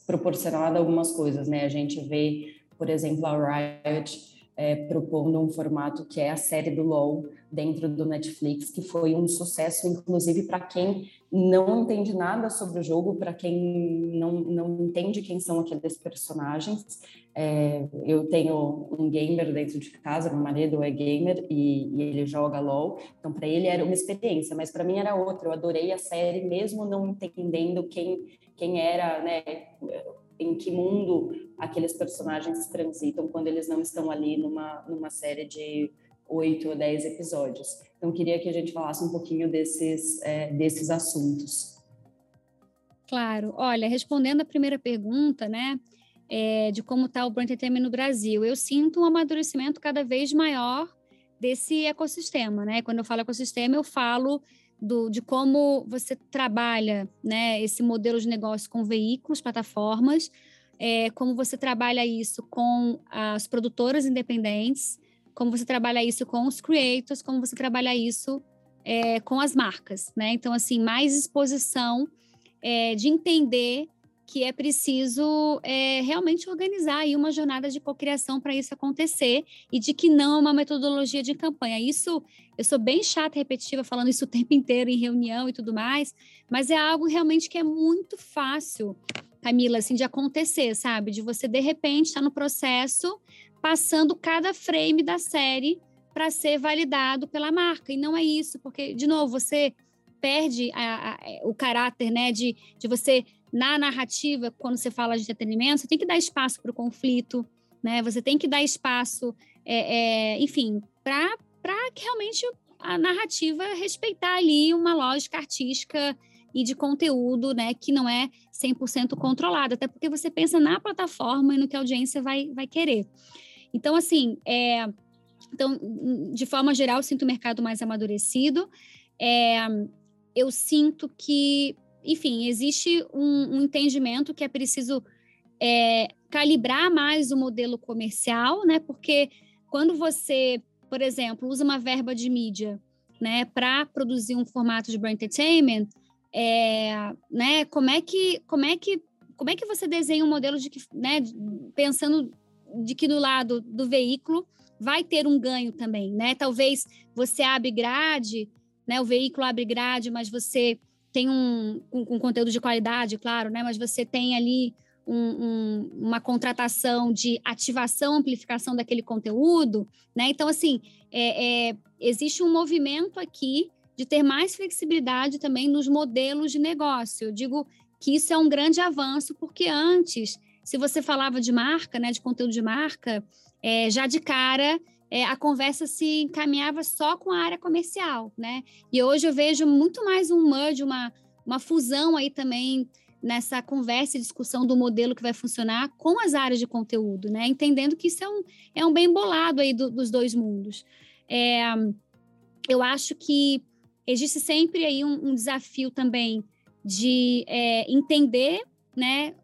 proporcionado algumas coisas, né? A gente vê, por exemplo, a Riot é, propondo um formato que é a série do LoL dentro do Netflix, que foi um sucesso, inclusive para quem não entende nada sobre o jogo, para quem não, não entende quem são aqueles personagens. É, eu tenho um gamer dentro de casa, meu marido é gamer e, e ele joga LoL, então para ele era uma experiência, mas para mim era outra. Eu adorei a série, mesmo não entendendo quem, quem era, né? Em que mundo aqueles personagens transitam quando eles não estão ali numa, numa série de oito ou dez episódios. Então, queria que a gente falasse um pouquinho desses, é, desses assuntos. Claro. Olha, respondendo a primeira pergunta, né, é, de como está o Brand Entertainment no Brasil, eu sinto um amadurecimento cada vez maior desse ecossistema, né? Quando eu falo ecossistema, eu falo do, de como você trabalha né, esse modelo de negócio com veículos, plataformas, é, como você trabalha isso com as produtoras independentes, como você trabalha isso com os creators, como você trabalha isso é, com as marcas, né? Então, assim, mais exposição é, de entender que é preciso é, realmente organizar aí uma jornada de cocriação para isso acontecer e de que não é uma metodologia de campanha. Isso, eu sou bem chata e repetitiva falando isso o tempo inteiro em reunião e tudo mais, mas é algo realmente que é muito fácil, Camila, assim, de acontecer, sabe? De você, de repente, estar tá no processo, passando cada frame da série para ser validado pela marca. E não é isso, porque, de novo, você perde a, a, o caráter, né, de, de você na narrativa, quando você fala de entretenimento, você tem que dar espaço para o conflito, né? Você tem que dar espaço, é, é, enfim, para que realmente a narrativa respeitar ali uma lógica artística e de conteúdo, né, que não é 100% controlado, até porque você pensa na plataforma e no que a audiência vai, vai querer. Então, assim, é, então, de forma geral, eu sinto o mercado mais amadurecido. É, eu sinto que, enfim, existe um, um entendimento que é preciso é, calibrar mais o modelo comercial, né? Porque quando você, por exemplo, usa uma verba de mídia, né, para produzir um formato de brand entertainment, é, né? Como é que, como é que, como é que você desenha um modelo de que, né? Pensando de que no lado do veículo vai ter um ganho também, né? Talvez você abre grade, né? O veículo abre grade, mas você tem um, um, um conteúdo de qualidade, claro, né? Mas você tem ali um, um, uma contratação de ativação, amplificação daquele conteúdo, né? Então, assim, é, é, existe um movimento aqui de ter mais flexibilidade também nos modelos de negócio. Eu digo que isso é um grande avanço, porque antes, se você falava de marca, né, de conteúdo de marca, é, já de cara é, a conversa se encaminhava só com a área comercial, né? E hoje eu vejo muito mais um merge, uma, uma fusão aí também nessa conversa e discussão do modelo que vai funcionar com as áreas de conteúdo, né? Entendendo que isso é um, é um bem bolado aí do, dos dois mundos. É, eu acho que existe sempre aí um, um desafio também de é, entender, né,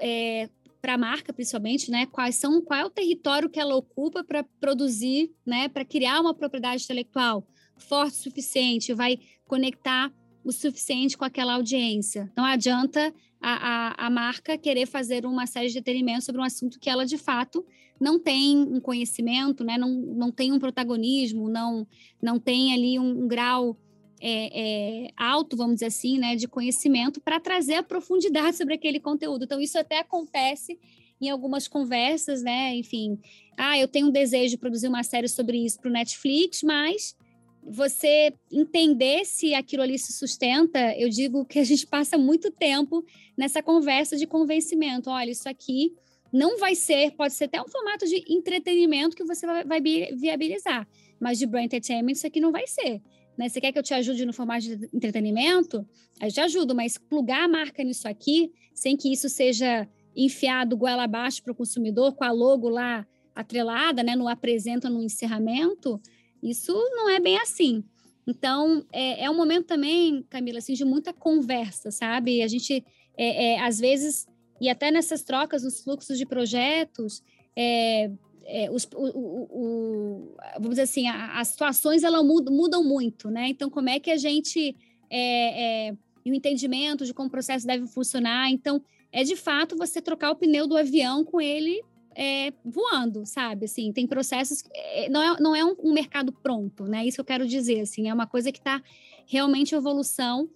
é, para a marca, principalmente, né? Quais são, qual é o território que ela ocupa para produzir, né? Para criar uma propriedade intelectual forte o suficiente, vai conectar o suficiente com aquela audiência. Não adianta a, a, a, marca querer fazer uma série de detenimentos sobre um assunto que ela, de fato, não tem um conhecimento, né? não, não tem um protagonismo, não, não tem ali um, um grau é, é, alto, vamos dizer assim, né, de conhecimento para trazer a profundidade sobre aquele conteúdo. Então, isso até acontece em algumas conversas, né? Enfim, ah, eu tenho um desejo de produzir uma série sobre isso para o Netflix, mas você entender se aquilo ali se sustenta, eu digo que a gente passa muito tempo nessa conversa de convencimento. Olha, isso aqui não vai ser, pode ser até um formato de entretenimento que você vai viabilizar, mas de brand entertainment isso aqui não vai ser. Né? Você quer que eu te ajude no formato de entretenimento? Eu te ajudo, mas plugar a marca nisso aqui, sem que isso seja enfiado goela abaixo para o consumidor, com a logo lá atrelada, né, no apresenta, no encerramento, isso não é bem assim. Então, é, é um momento também, Camila, assim, de muita conversa, sabe? A gente, é, é, às vezes, e até nessas trocas, nos fluxos de projetos, é, é, os, o, o, o, vamos dizer assim, a, as situações elas mudam, mudam, muito, né? Então, como é que a gente é, é, o entendimento de como o processo deve funcionar? Então, é de fato você trocar o pneu do avião com ele é, voando, sabe? Assim, tem processos, é, não é, não é um, um, mercado pronto, né? Isso que eu quero dizer, assim, é uma coisa que está realmente em evolução.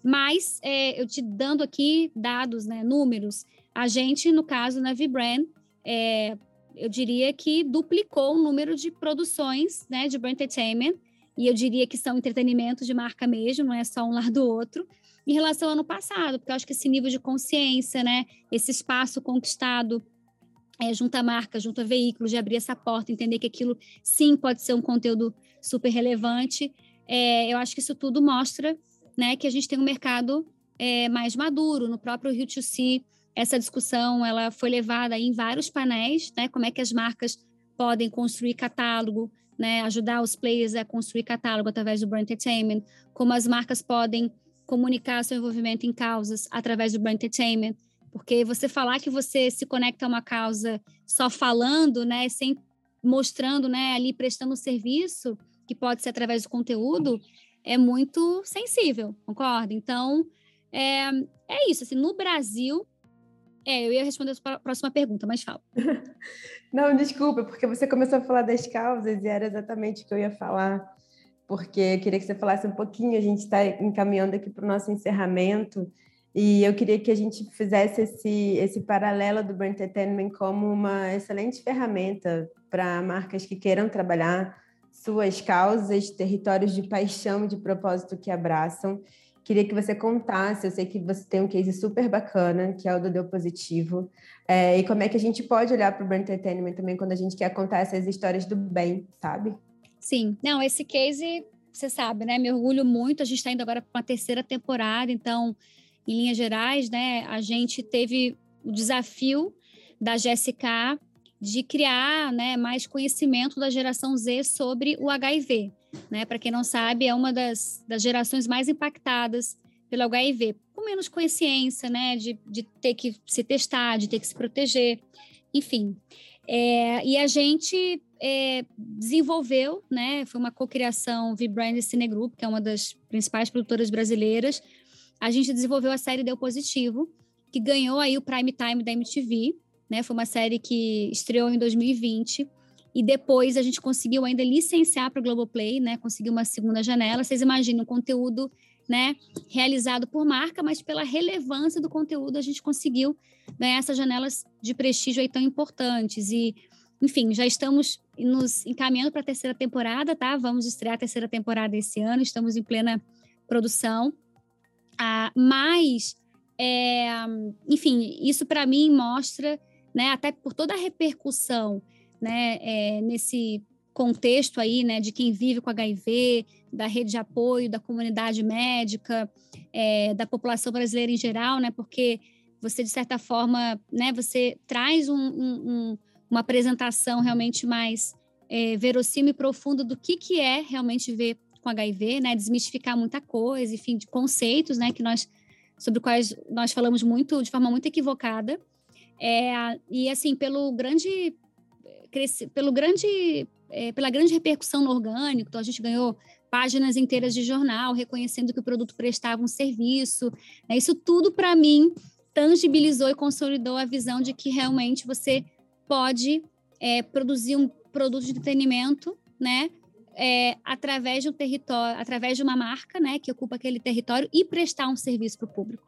Mas é, eu te dando aqui dados, né, números, a gente, no caso, na Vibrand, é, eu diria que duplicou o número de produções né, de brand entertainment, e eu diria que são entretenimento de marca mesmo, não é só um lado do outro, em relação ao ano passado, porque eu acho que esse nível de consciência, né, esse espaço conquistado é, junto à marca, junto a veículo, de abrir essa porta, entender que aquilo sim pode ser um conteúdo super relevante, é, eu acho que isso tudo mostra né, que a gente tem um mercado é, mais maduro, no próprio Rio 2 c essa discussão ela foi levada em vários painéis, né? Como é que as marcas podem construir catálogo, né? Ajudar os players a construir catálogo através do brand entertainment, como as marcas podem comunicar seu envolvimento em causas através do brand entertainment, porque você falar que você se conecta a uma causa só falando, né, sem mostrando, né, ali prestando um serviço, que pode ser através do conteúdo, é muito sensível, concorda? Então, é, é isso, assim, no Brasil, é, eu ia responder a próxima pergunta, mas fala. Não, desculpa, porque você começou a falar das causas e era exatamente o que eu ia falar, porque eu queria que você falasse um pouquinho, a gente está encaminhando aqui para o nosso encerramento, e eu queria que a gente fizesse esse, esse paralelo do Brand Entertainment como uma excelente ferramenta para marcas que queiram trabalhar suas causas, territórios de paixão de propósito que abraçam Queria que você contasse, eu sei que você tem um case super bacana, que é o do Deu Positivo, é, e como é que a gente pode olhar para o Brand Entertainment também quando a gente quer contar essas histórias do bem, sabe? Sim, não, esse case, você sabe, né? Me orgulho muito, a gente está indo agora para uma terceira temporada, então, em linhas gerais, né, a gente teve o desafio da GSK de criar né, mais conhecimento da geração Z sobre o HIV. Né? Para quem não sabe, é uma das, das gerações mais impactadas pelo HIV, com menos consciência, né, de, de ter que se testar, de ter que se proteger, enfim. É, e a gente é, desenvolveu, né, foi uma cocriação Vibrand Cine Group, que é uma das principais produtoras brasileiras, a gente desenvolveu a série Deu Positivo, que ganhou aí o prime time da MTV, né? Foi uma série que estreou em 2020 e depois a gente conseguiu ainda licenciar para o Globoplay, né? Conseguiu uma segunda janela. Vocês imaginam conteúdo, né? Realizado por marca, mas pela relevância do conteúdo a gente conseguiu ganhar essas janelas de prestígio aí tão importantes e enfim, já estamos nos encaminhando para a terceira temporada, tá? Vamos estrear a terceira temporada esse ano, estamos em plena produção. Ah, mas, é, enfim, isso para mim mostra né, até por toda a repercussão né, é, nesse contexto aí, né, de quem vive com HIV, da rede de apoio, da comunidade médica, é, da população brasileira em geral, né, porque você, de certa forma, né, você traz um, um, uma apresentação realmente mais é, verossímil e profunda do que, que é realmente ver com HIV, né, desmistificar muita coisa, enfim, de conceitos, né, que nós, sobre quais nós falamos muito, de forma muito equivocada, é, e assim, pelo grande, pelo grande, é, pela grande repercussão no orgânico, então a gente ganhou páginas inteiras de jornal reconhecendo que o produto prestava um serviço. Né? Isso tudo, para mim, tangibilizou e consolidou a visão de que realmente você pode é, produzir um produto de entretenimento, né? É, através de um território, através de uma marca, né, que ocupa aquele território e prestar um serviço para o público.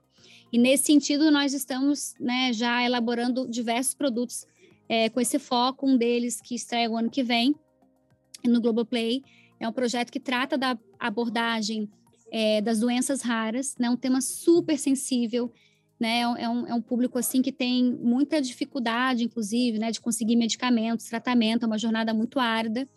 E nesse sentido, nós estamos né, já elaborando diversos produtos é, com esse foco. Um deles que estreia o ano que vem no Globoplay. É um projeto que trata da abordagem é, das doenças raras, né, um tema super sensível. Né, é, um, é um público assim que tem muita dificuldade, inclusive, né, de conseguir medicamentos, tratamento, é uma jornada muito árida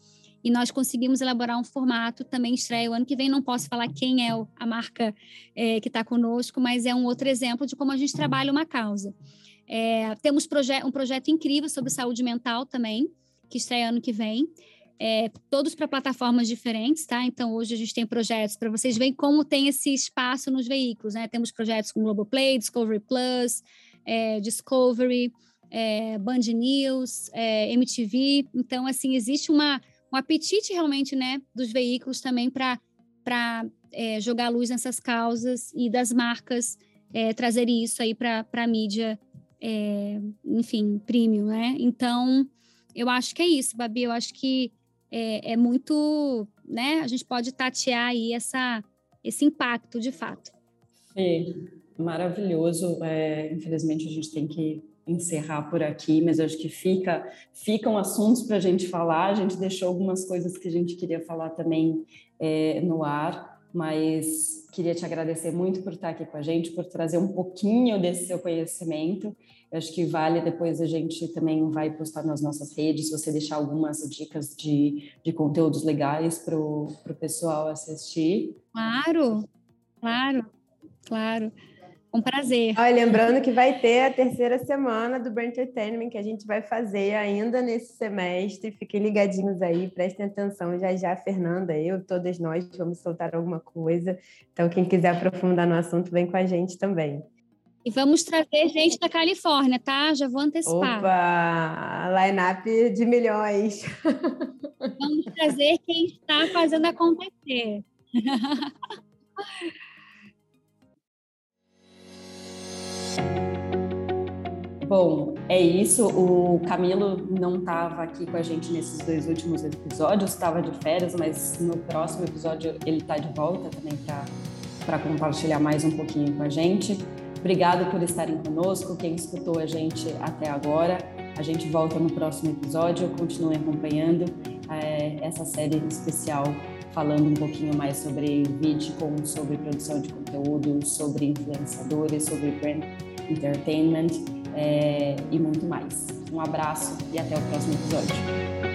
e nós conseguimos elaborar um formato, também estreia o ano que vem, não posso falar quem é a marca é, que está conosco, mas é um outro exemplo de como a gente trabalha uma causa. É, temos proje um projeto incrível sobre saúde mental também, que estreia ano que vem, é, todos para plataformas diferentes, tá? Então, hoje a gente tem projetos para vocês verem como tem esse espaço nos veículos, né? Temos projetos com Globoplay, Discovery Plus, é, Discovery, é, Band News, é, MTV. Então, assim, existe uma um apetite realmente né, dos veículos também para é, jogar luz nessas causas e das marcas é, trazerem isso aí para a mídia, é, enfim, premium, né? Então, eu acho que é isso, Babi. Eu acho que é, é muito, né? A gente pode tatear aí essa, esse impacto de fato. Sim, maravilhoso. É, infelizmente, a gente tem que encerrar por aqui, mas acho que fica, ficam assuntos para a gente falar. A gente deixou algumas coisas que a gente queria falar também é, no ar, mas queria te agradecer muito por estar aqui com a gente, por trazer um pouquinho desse seu conhecimento. Eu acho que vale depois a gente também vai postar nas nossas redes, você deixar algumas dicas de, de conteúdos legais para o pessoal assistir. Claro, claro, claro. Um prazer. Olha, lembrando que vai ter a terceira semana do Brain Entertainment que a gente vai fazer ainda nesse semestre. Fiquem ligadinhos aí, prestem atenção. Já já, Fernanda, eu, todas nós vamos soltar alguma coisa. Então, quem quiser aprofundar no assunto, vem com a gente também. E vamos trazer gente da Califórnia, tá? Já vou antecipar. Opa! Line-up de milhões. Vamos trazer quem está fazendo acontecer. Bom, é isso. O Camilo não estava aqui com a gente nesses dois últimos episódios, estava de férias, mas no próximo episódio ele está de volta também para compartilhar mais um pouquinho com a gente. Obrigado por estarem conosco, quem escutou a gente até agora. A gente volta no próximo episódio. Continue acompanhando é, essa série especial falando um pouquinho mais sobre VidCon, sobre produção de conteúdo, sobre influenciadores, sobre brand entertainment é, e muito mais. Um abraço e até o próximo episódio.